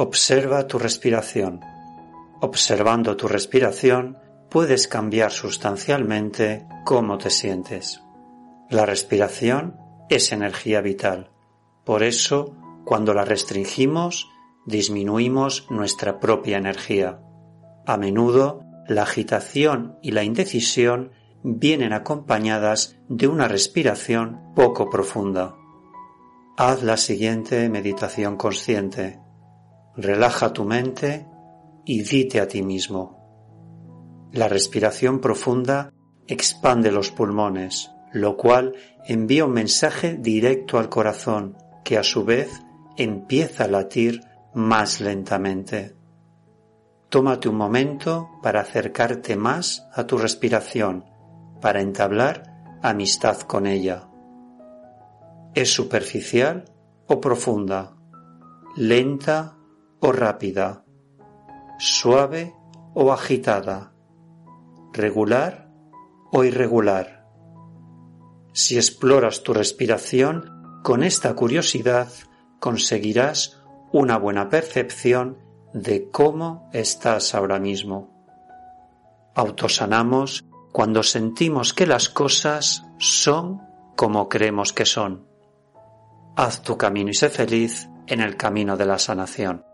Observa tu respiración. Observando tu respiración puedes cambiar sustancialmente cómo te sientes. La respiración es energía vital. Por eso, cuando la restringimos, disminuimos nuestra propia energía. A menudo, la agitación y la indecisión vienen acompañadas de una respiración poco profunda. Haz la siguiente meditación consciente. Relaja tu mente y dite a ti mismo. La respiración profunda expande los pulmones, lo cual envía un mensaje directo al corazón, que a su vez empieza a latir más lentamente. Tómate un momento para acercarte más a tu respiración, para entablar amistad con ella. ¿Es superficial o profunda? ¿Lenta o rápida? ¿Suave o agitada? ¿Regular o irregular? Si exploras tu respiración con esta curiosidad, conseguirás una buena percepción de cómo estás ahora mismo. Autosanamos cuando sentimos que las cosas son como creemos que son. Haz tu camino y sé feliz en el camino de la sanación.